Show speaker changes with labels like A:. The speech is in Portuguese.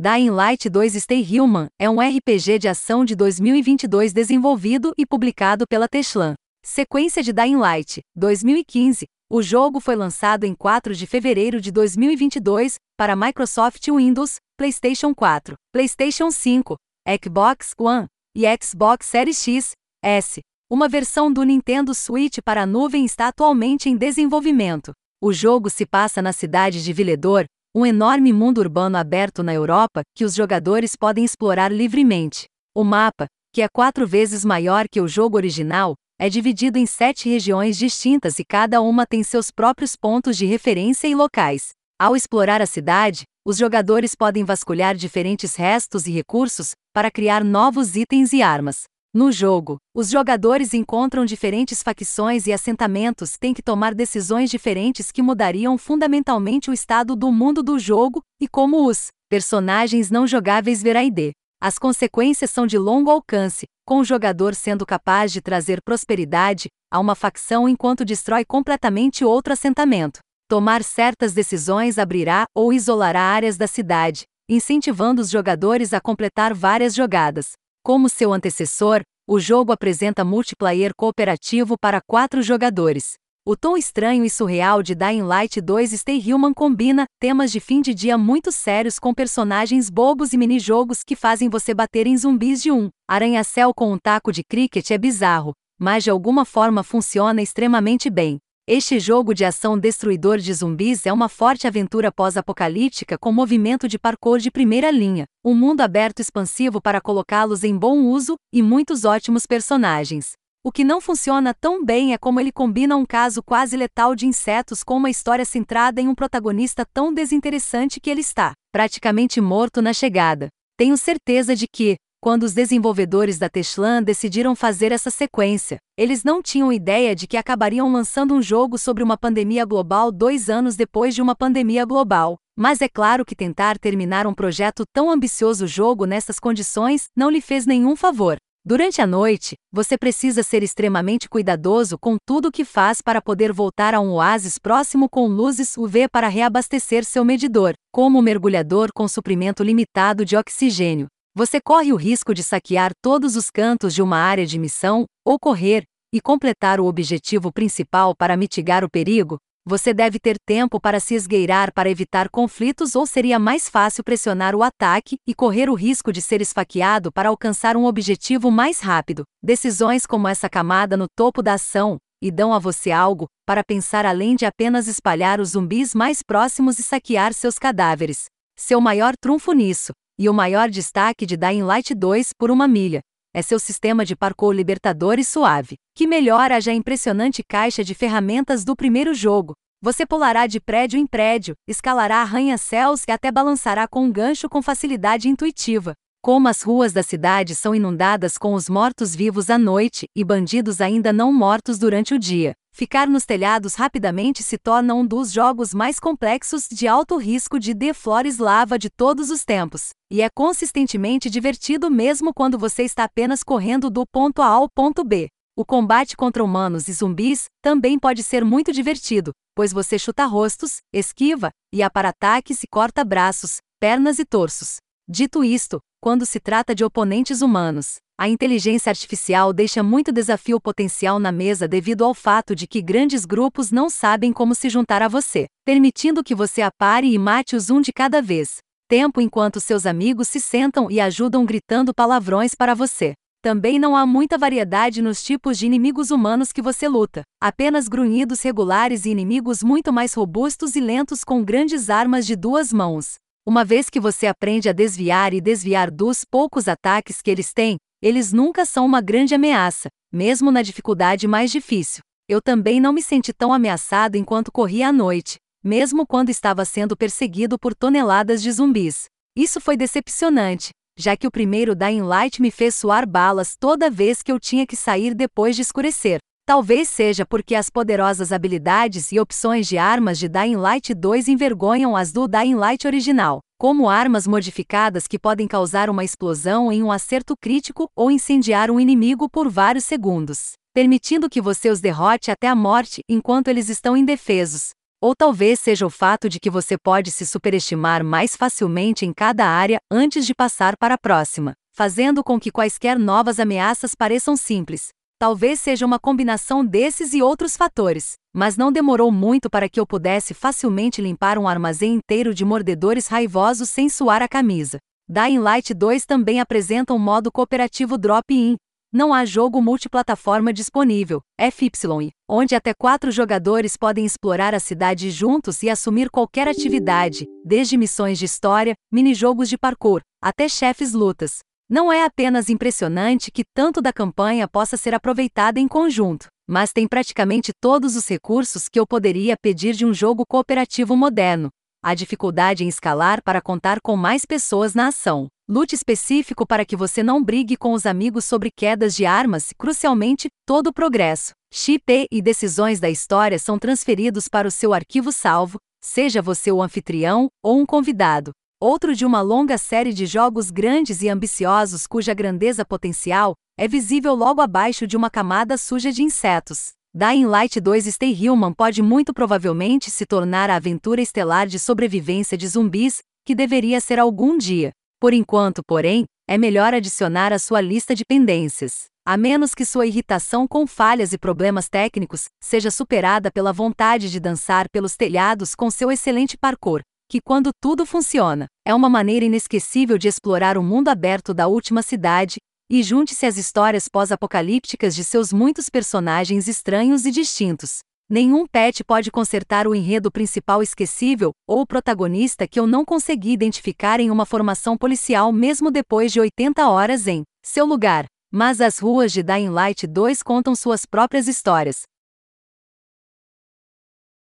A: Dying Light 2 Stay Human é um RPG de ação de 2022 desenvolvido e publicado pela Techland. Sequência de Dying Light, 2015. O jogo foi lançado em 4 de fevereiro de 2022 para Microsoft Windows, PlayStation 4, PlayStation 5, Xbox One e Xbox Series X, S. Uma versão do Nintendo Switch para a nuvem está atualmente em desenvolvimento. O jogo se passa na cidade de Villedor, um enorme mundo urbano aberto na Europa que os jogadores podem explorar livremente. O mapa, que é quatro vezes maior que o jogo original, é dividido em sete regiões distintas e cada uma tem seus próprios pontos de referência e locais. Ao explorar a cidade, os jogadores podem vasculhar diferentes restos e recursos para criar novos itens e armas. No jogo, os jogadores encontram diferentes facções e assentamentos têm que tomar decisões diferentes que mudariam fundamentalmente o estado do mundo do jogo e como os personagens não jogáveis verá ID. As consequências são de longo alcance, com o jogador sendo capaz de trazer prosperidade a uma facção enquanto destrói completamente outro assentamento. Tomar certas decisões abrirá ou isolará áreas da cidade, incentivando os jogadores a completar várias jogadas. Como seu antecessor, o jogo apresenta multiplayer cooperativo para quatro jogadores. O tom estranho e surreal de Dying Light 2 Stay Human combina temas de fim de dia muito sérios com personagens bobos e minijogos que fazem você bater em zumbis de um. Arranha-céu com um taco de cricket é bizarro, mas de alguma forma funciona extremamente bem. Este jogo de ação destruidor de zumbis é uma forte aventura pós-apocalíptica com movimento de parkour de primeira linha, um mundo aberto expansivo para colocá-los em bom uso e muitos ótimos personagens. O que não funciona tão bem é como ele combina um caso quase letal de insetos com uma história centrada em um protagonista tão desinteressante que ele está praticamente morto na chegada. Tenho certeza de que, quando os desenvolvedores da Teslan decidiram fazer essa sequência, eles não tinham ideia de que acabariam lançando um jogo sobre uma pandemia global dois anos depois de uma pandemia global. Mas é claro que tentar terminar um projeto tão ambicioso jogo nessas condições não lhe fez nenhum favor. Durante a noite, você precisa ser extremamente cuidadoso com tudo o que faz para poder voltar a um oásis próximo com luzes UV para reabastecer seu medidor, como o mergulhador com suprimento limitado de oxigênio. Você corre o risco de saquear todos os cantos de uma área de missão, ou correr e completar o objetivo principal para mitigar o perigo. Você deve ter tempo para se esgueirar para evitar conflitos ou seria mais fácil pressionar o ataque e correr o risco de ser esfaqueado para alcançar um objetivo mais rápido. Decisões como essa camada no topo da ação e dão a você algo para pensar além de apenas espalhar os zumbis mais próximos e saquear seus cadáveres. Seu maior trunfo nisso e o maior destaque de Dying Light 2 por uma milha é seu sistema de parkour libertador e suave, que melhora a já impressionante caixa de ferramentas do primeiro jogo. Você pulará de prédio em prédio, escalará arranha-céus e até balançará com um gancho com facilidade intuitiva. Como as ruas da cidade são inundadas com os mortos-vivos à noite e bandidos ainda não mortos durante o dia, Ficar nos telhados rapidamente se torna um dos jogos mais complexos de alto risco de The Flores Lava de todos os tempos, e é consistentemente divertido mesmo quando você está apenas correndo do ponto A ao ponto B. O combate contra humanos e zumbis também pode ser muito divertido, pois você chuta rostos, esquiva, e a para ataques e corta braços, pernas e torsos. Dito isto, quando se trata de oponentes humanos, a inteligência artificial deixa muito desafio potencial na mesa devido ao fato de que grandes grupos não sabem como se juntar a você, permitindo que você apare e mate-os um de cada vez. Tempo enquanto seus amigos se sentam e ajudam gritando palavrões para você. Também não há muita variedade nos tipos de inimigos humanos que você luta, apenas grunhidos regulares e inimigos muito mais robustos e lentos com grandes armas de duas mãos. Uma vez que você aprende a desviar e desviar dos poucos ataques que eles têm, eles nunca são uma grande ameaça, mesmo na dificuldade mais difícil. Eu também não me senti tão ameaçado enquanto corria à noite, mesmo quando estava sendo perseguido por toneladas de zumbis. Isso foi decepcionante, já que o primeiro Dying Light me fez suar balas toda vez que eu tinha que sair depois de escurecer. Talvez seja porque as poderosas habilidades e opções de armas de Dying Light 2 envergonham as do Dying Light original, como armas modificadas que podem causar uma explosão em um acerto crítico ou incendiar um inimigo por vários segundos, permitindo que você os derrote até a morte enquanto eles estão indefesos. Ou talvez seja o fato de que você pode se superestimar mais facilmente em cada área antes de passar para a próxima, fazendo com que quaisquer novas ameaças pareçam simples. Talvez seja uma combinação desses e outros fatores, mas não demorou muito para que eu pudesse facilmente limpar um armazém inteiro de mordedores raivosos sem suar a camisa. Dying Light 2 também apresenta um modo cooperativo drop-in. Não há jogo multiplataforma disponível, FY, onde até quatro jogadores podem explorar a cidade juntos e assumir qualquer atividade, desde missões de história, minijogos de parkour, até chefes lutas. Não é apenas impressionante que tanto da campanha possa ser aproveitada em conjunto, mas tem praticamente todos os recursos que eu poderia pedir de um jogo cooperativo moderno. A dificuldade em escalar para contar com mais pessoas na ação. Lute específico para que você não brigue com os amigos sobre quedas de armas crucialmente, todo o progresso. Chip e decisões da história são transferidos para o seu arquivo salvo, seja você o anfitrião ou um convidado outro de uma longa série de jogos grandes e ambiciosos cuja grandeza potencial é visível logo abaixo de uma camada suja de insetos. Dying Light 2 Stay Human pode muito provavelmente se tornar a aventura estelar de sobrevivência de zumbis, que deveria ser algum dia. Por enquanto, porém, é melhor adicionar à sua lista de pendências. A menos que sua irritação com falhas e problemas técnicos seja superada pela vontade de dançar pelos telhados com seu excelente parkour, que quando tudo funciona, é uma maneira inesquecível de explorar o mundo aberto da última cidade, e junte-se às histórias pós-apocalípticas de seus muitos personagens estranhos e distintos. Nenhum pet pode consertar o enredo principal esquecível ou o protagonista que eu não consegui identificar em uma formação policial mesmo depois de 80 horas em seu lugar. Mas as ruas de Dying Light 2 contam suas próprias histórias,